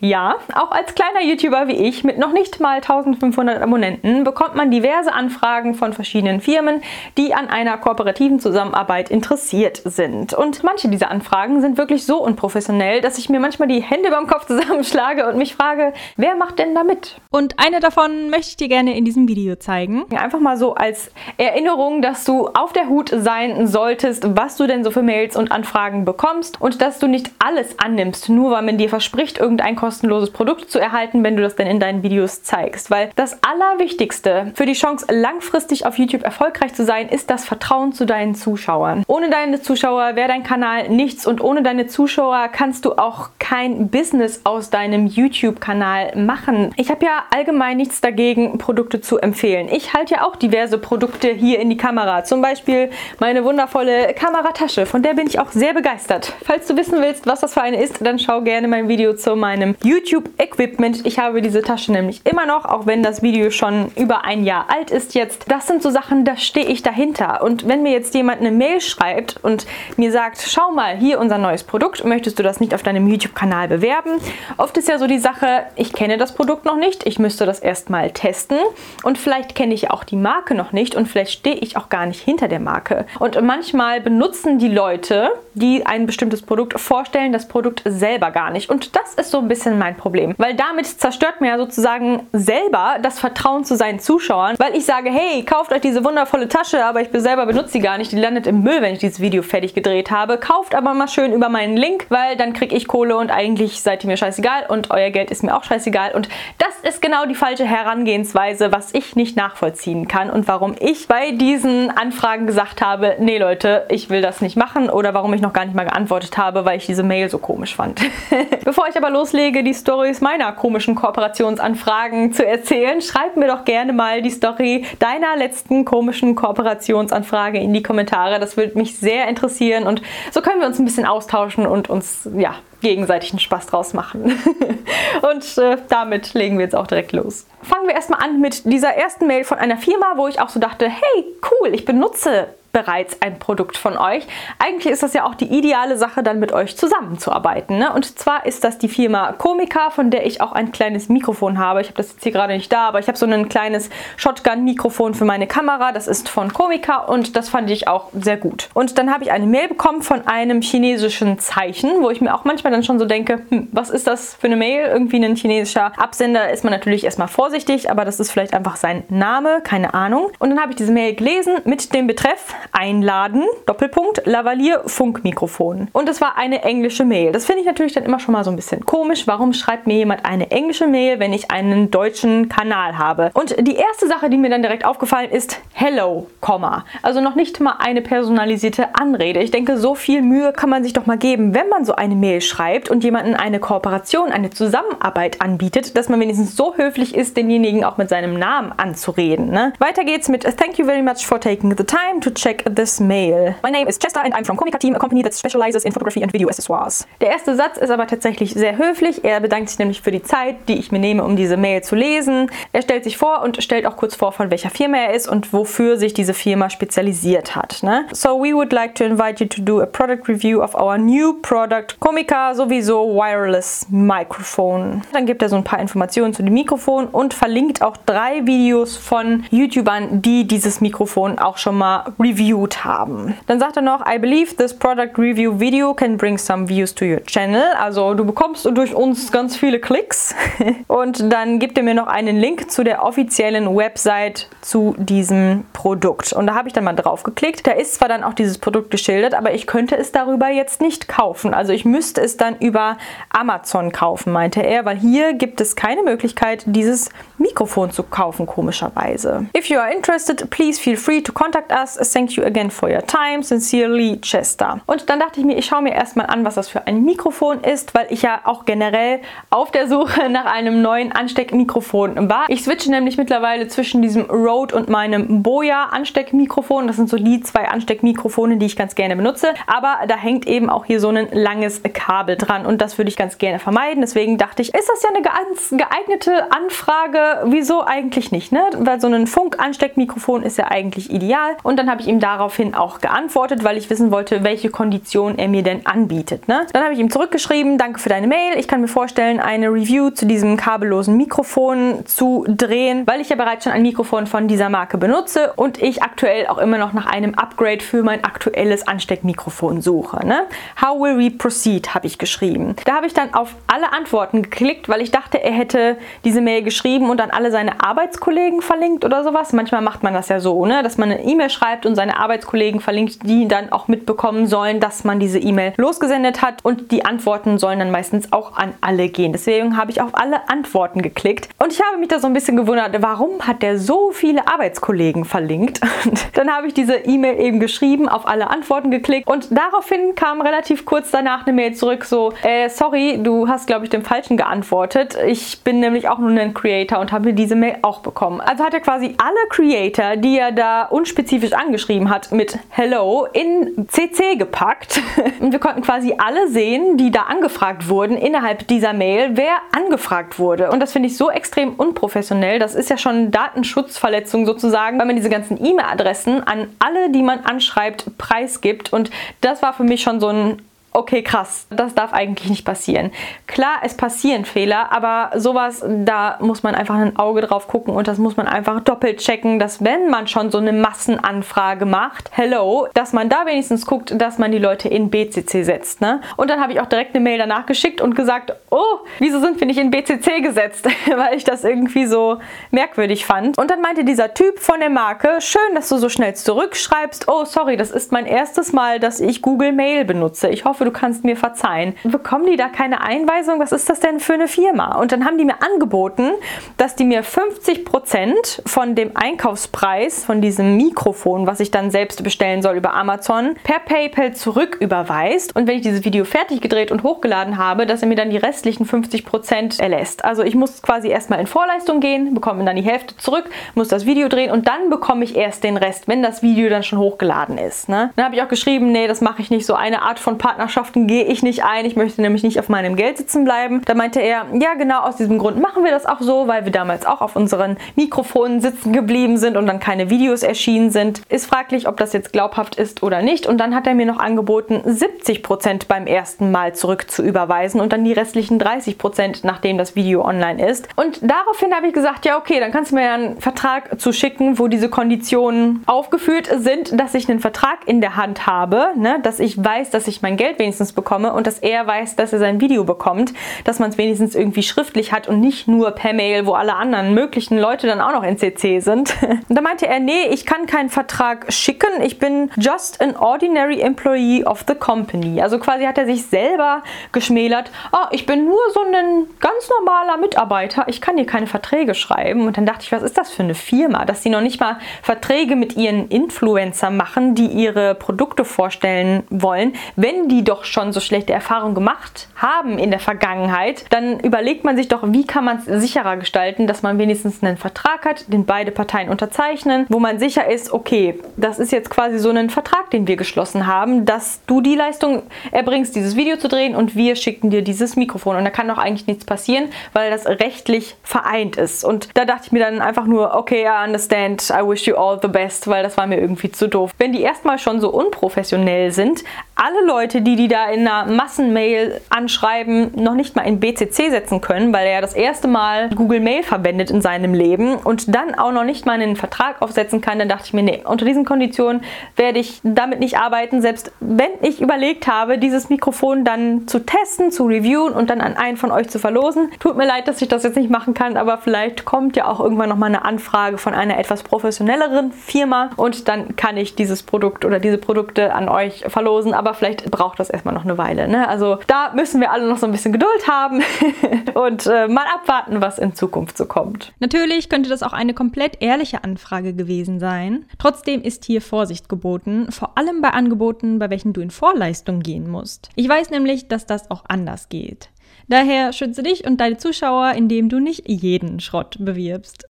Ja, auch als kleiner YouTuber wie ich mit noch nicht mal 1500 Abonnenten bekommt man diverse Anfragen von verschiedenen Firmen, die an einer kooperativen Zusammenarbeit interessiert sind. Und manche dieser Anfragen sind wirklich so unprofessionell, dass ich mir manchmal die Hände beim Kopf zusammenschlage und mich frage, wer macht denn da mit? Und eine davon möchte ich dir gerne in diesem Video zeigen. Einfach mal so als Erinnerung, dass du auf der Hut sein solltest, was du denn so für Mails und Anfragen bekommst und dass du nicht alles annimmst, nur weil man dir verspricht, irgendein kostenloses Produkt zu erhalten, wenn du das denn in deinen Videos zeigst. Weil das Allerwichtigste für die Chance, langfristig auf YouTube erfolgreich zu sein, ist das Vertrauen zu deinen Zuschauern. Ohne deine Zuschauer wäre dein Kanal nichts und ohne deine Zuschauer kannst du auch kein Business aus deinem YouTube-Kanal machen. Ich habe ja allgemein nichts dagegen, Produkte zu empfehlen. Ich halte ja auch diverse Produkte hier in die Kamera. Zum Beispiel meine wundervolle Kameratasche, von der bin ich auch sehr begeistert. Falls du wissen willst, was das für eine ist, dann schau gerne mein Video zu meinem YouTube-Equipment. Ich habe diese Tasche nämlich immer noch, auch wenn das Video schon über ein Jahr alt ist jetzt. Das sind so Sachen, da stehe ich dahinter. Und wenn mir jetzt jemand eine Mail schreibt und mir sagt, schau mal, hier unser neues Produkt, möchtest du das nicht auf deinem YouTube-Kanal bewerben? Oft ist ja so die Sache, ich kenne das Produkt noch nicht, ich müsste das erstmal testen und vielleicht kenne ich auch die Marke noch nicht und vielleicht stehe ich auch gar nicht hinter der Marke. Und manchmal benutzen die Leute, die ein bestimmtes Produkt vorstellen, das Produkt selber gar nicht. Und das ist so ein bisschen mein Problem. Weil damit zerstört man ja sozusagen selber das Vertrauen zu seinen Zuschauern, weil ich sage, hey, kauft euch diese wundervolle Tasche, aber ich selber benutze sie gar nicht, die landet im Müll, wenn ich dieses Video fertig gedreht habe. Kauft aber mal schön über meinen Link, weil dann kriege ich Kohle und eigentlich seid ihr mir scheißegal und euer Geld ist mir auch scheißegal. Und das ist genau die falsche Herangehensweise, was ich nicht nachvollziehen kann und warum ich bei diesen Anfragen gesagt habe, nee Leute, ich will das nicht machen oder warum ich noch gar nicht mal geantwortet habe, weil ich diese Mail so komisch fand. Bevor ich aber loslege, die Stories meiner komischen Kooperationsanfragen zu erzählen, schreib mir doch gerne mal die Story deiner letzten komischen Kooperationsanfrage in die Kommentare. Das würde mich sehr interessieren und so können wir uns ein bisschen austauschen und uns ja gegenseitig Spaß draus machen. und äh, damit legen wir jetzt auch direkt los. Fangen wir erstmal an mit dieser ersten Mail von einer Firma, wo ich auch so dachte, hey, cool, ich benutze bereits ein Produkt von euch. Eigentlich ist das ja auch die ideale Sache, dann mit euch zusammenzuarbeiten. Ne? Und zwar ist das die Firma Comica, von der ich auch ein kleines Mikrofon habe. Ich habe das jetzt hier gerade nicht da, aber ich habe so ein kleines Shotgun-Mikrofon für meine Kamera. Das ist von Comica und das fand ich auch sehr gut. Und dann habe ich eine Mail bekommen von einem chinesischen Zeichen, wo ich mir auch manchmal dann schon so denke, hm, was ist das für eine Mail? Irgendwie ein chinesischer Absender ist man natürlich erstmal vorsichtig, aber das ist vielleicht einfach sein Name, keine Ahnung. Und dann habe ich diese Mail gelesen mit dem Betreff einladen, Doppelpunkt, Lavalier Funkmikrofon. Und es war eine englische Mail. Das finde ich natürlich dann immer schon mal so ein bisschen komisch. Warum schreibt mir jemand eine englische Mail, wenn ich einen deutschen Kanal habe? Und die erste Sache, die mir dann direkt aufgefallen ist, Hello, Komma. Also noch nicht mal eine personalisierte Anrede. Ich denke, so viel Mühe kann man sich doch mal geben, wenn man so eine Mail schreibt und jemanden eine Kooperation, eine Zusammenarbeit anbietet, dass man wenigstens so höflich ist, denjenigen auch mit seinem Namen anzureden. Ne? Weiter geht's mit Thank you very much for taking the time to check this mail. My name is Chester and I'm from Comica Team, a company that specializes in photography and video accessoires. Der erste Satz ist aber tatsächlich sehr höflich. Er bedankt sich nämlich für die Zeit, die ich mir nehme, um diese Mail zu lesen. Er stellt sich vor und stellt auch kurz vor, von welcher Firma er ist und wofür sich diese Firma spezialisiert hat. Ne? So we would like to invite you to do a product review of our new product Comica sowieso wireless microphone. Dann gibt er so ein paar Informationen zu dem Mikrofon und verlinkt auch drei Videos von YouTubern, die dieses Mikrofon auch schon mal reviewt reviewed haben. Dann sagt er noch, I believe this product review video can bring some views to your channel. Also du bekommst durch uns ganz viele Klicks. Und dann gibt er mir noch einen Link zu der offiziellen Website zu diesem Produkt. Und da habe ich dann mal drauf geklickt. Da ist zwar dann auch dieses Produkt geschildert, aber ich könnte es darüber jetzt nicht kaufen. Also ich müsste es dann über Amazon kaufen, meinte er, weil hier gibt es keine Möglichkeit, dieses Mikrofon zu kaufen, komischerweise. If you are interested, please feel free to contact us. Thank you again for your time. Sincerely, Chester. Und dann dachte ich mir, ich schaue mir erstmal an, was das für ein Mikrofon ist, weil ich ja auch generell auf der Suche nach einem neuen Ansteckmikrofon war. Ich switche nämlich mittlerweile zwischen diesem Rode und meinem Boya Ansteckmikrofon. Das sind so die zwei Ansteckmikrofone, die ich ganz gerne benutze. Aber da hängt eben auch hier so ein langes Kabel dran und das würde ich ganz gerne vermeiden. Deswegen dachte ich, ist das ja eine ganz geeignete Anfrage. Wieso eigentlich nicht, ne? Weil so ein Funk-Ansteckmikrofon ist ja eigentlich ideal. Und dann habe ich ihm ihm daraufhin auch geantwortet, weil ich wissen wollte, welche Kondition er mir denn anbietet. Ne? Dann habe ich ihm zurückgeschrieben, danke für deine Mail. Ich kann mir vorstellen, eine Review zu diesem kabellosen Mikrofon zu drehen, weil ich ja bereits schon ein Mikrofon von dieser Marke benutze und ich aktuell auch immer noch nach einem Upgrade für mein aktuelles Ansteckmikrofon suche. Ne? How will we proceed, habe ich geschrieben. Da habe ich dann auf alle Antworten geklickt, weil ich dachte, er hätte diese Mail geschrieben und dann alle seine Arbeitskollegen verlinkt oder sowas. Manchmal macht man das ja so, ne? dass man eine E-Mail schreibt und seine Arbeitskollegen verlinkt, die dann auch mitbekommen sollen, dass man diese E-Mail losgesendet hat und die Antworten sollen dann meistens auch an alle gehen. Deswegen habe ich auf alle Antworten geklickt und ich habe mich da so ein bisschen gewundert, warum hat der so viele Arbeitskollegen verlinkt? Und dann habe ich diese E-Mail eben geschrieben, auf alle Antworten geklickt und daraufhin kam relativ kurz danach eine Mail zurück, so, äh, sorry, du hast, glaube ich, dem Falschen geantwortet. Ich bin nämlich auch nur ein Creator und habe diese Mail auch bekommen. Also hat er quasi alle Creator, die er da unspezifisch angeschrieben hat, mit Hello in CC gepackt. Und wir konnten quasi alle sehen, die da angefragt wurden innerhalb dieser Mail, wer angefragt wurde. Und das finde ich so extrem unprofessionell. Das ist ja schon Datenschutzverletzung sozusagen, weil man diese ganzen E-Mail-Adressen an alle, die man anschreibt, preisgibt. Und das war für mich schon so ein okay, krass, das darf eigentlich nicht passieren. Klar, es passieren Fehler, aber sowas, da muss man einfach ein Auge drauf gucken und das muss man einfach doppelt checken, dass wenn man schon so eine Massenanfrage macht, hello, dass man da wenigstens guckt, dass man die Leute in BCC setzt. Ne? Und dann habe ich auch direkt eine Mail danach geschickt und gesagt, oh, wieso sind wir nicht in BCC gesetzt? Weil ich das irgendwie so merkwürdig fand. Und dann meinte dieser Typ von der Marke, schön, dass du so schnell zurückschreibst. Oh, sorry, das ist mein erstes Mal, dass ich Google Mail benutze. Ich hoffe, du kannst mir verzeihen. Bekommen die da keine Einweisung? Was ist das denn für eine Firma? Und dann haben die mir angeboten, dass die mir 50% von dem Einkaufspreis von diesem Mikrofon, was ich dann selbst bestellen soll über Amazon, per PayPal zurücküberweist. Und wenn ich dieses Video fertig gedreht und hochgeladen habe, dass er mir dann die restlichen 50% erlässt. Also ich muss quasi erstmal in Vorleistung gehen, bekomme dann die Hälfte zurück, muss das Video drehen und dann bekomme ich erst den Rest, wenn das Video dann schon hochgeladen ist. Ne? Dann habe ich auch geschrieben, nee, das mache ich nicht. So eine Art von Partnerschaft Partnerschaften gehe ich nicht ein. Ich möchte nämlich nicht auf meinem Geld sitzen bleiben. Da meinte er, ja genau aus diesem Grund machen wir das auch so, weil wir damals auch auf unseren Mikrofonen sitzen geblieben sind und dann keine Videos erschienen sind. Ist fraglich, ob das jetzt glaubhaft ist oder nicht. Und dann hat er mir noch angeboten, 70% beim ersten Mal zurück zu überweisen und dann die restlichen 30%, nachdem das Video online ist. Und daraufhin habe ich gesagt, ja okay, dann kannst du mir ja einen Vertrag zuschicken, wo diese Konditionen aufgeführt sind, dass ich einen Vertrag in der Hand habe, ne, dass ich weiß, dass ich mein Geld wenigstens bekomme und dass er weiß, dass er sein Video bekommt, dass man es wenigstens irgendwie schriftlich hat und nicht nur per Mail, wo alle anderen möglichen Leute dann auch noch in CC sind. Und da meinte er, nee, ich kann keinen Vertrag schicken, ich bin just an ordinary employee of the company. Also quasi hat er sich selber geschmälert, oh, ich bin nur so ein ganz normaler Mitarbeiter, ich kann hier keine Verträge schreiben. Und dann dachte ich, was ist das für eine Firma, dass sie noch nicht mal Verträge mit ihren Influencer machen, die ihre Produkte vorstellen wollen, wenn die doch schon so schlechte Erfahrungen gemacht haben in der Vergangenheit, dann überlegt man sich doch, wie kann man es sicherer gestalten, dass man wenigstens einen Vertrag hat, den beide Parteien unterzeichnen, wo man sicher ist, okay, das ist jetzt quasi so ein Vertrag, den wir geschlossen haben, dass du die Leistung erbringst, dieses Video zu drehen und wir schicken dir dieses Mikrofon. Und da kann doch eigentlich nichts passieren, weil das rechtlich vereint ist. Und da dachte ich mir dann einfach nur, okay, I understand, I wish you all the best, weil das war mir irgendwie zu doof. Wenn die erstmal schon so unprofessionell sind, alle Leute, die die da in einer Massenmail anschreiben, noch nicht mal in BCC setzen können, weil er ja das erste Mal Google Mail verwendet in seinem Leben und dann auch noch nicht mal einen Vertrag aufsetzen kann, dann dachte ich mir, nee, unter diesen Konditionen werde ich damit nicht arbeiten, selbst wenn ich überlegt habe, dieses Mikrofon dann zu testen, zu reviewen und dann an einen von euch zu verlosen. Tut mir leid, dass ich das jetzt nicht machen kann, aber vielleicht kommt ja auch irgendwann noch mal eine Anfrage von einer etwas professionelleren Firma und dann kann ich dieses Produkt oder diese Produkte an euch verlosen, aber vielleicht braucht das erstmal noch eine Weile. Ne? Also da müssen wir alle noch so ein bisschen Geduld haben und äh, mal abwarten, was in Zukunft so kommt. Natürlich könnte das auch eine komplett ehrliche Anfrage gewesen sein. Trotzdem ist hier Vorsicht geboten, vor allem bei Angeboten, bei welchen du in Vorleistung gehen musst. Ich weiß nämlich, dass das auch anders geht. Daher schütze dich und deine Zuschauer, indem du nicht jeden Schrott bewirbst.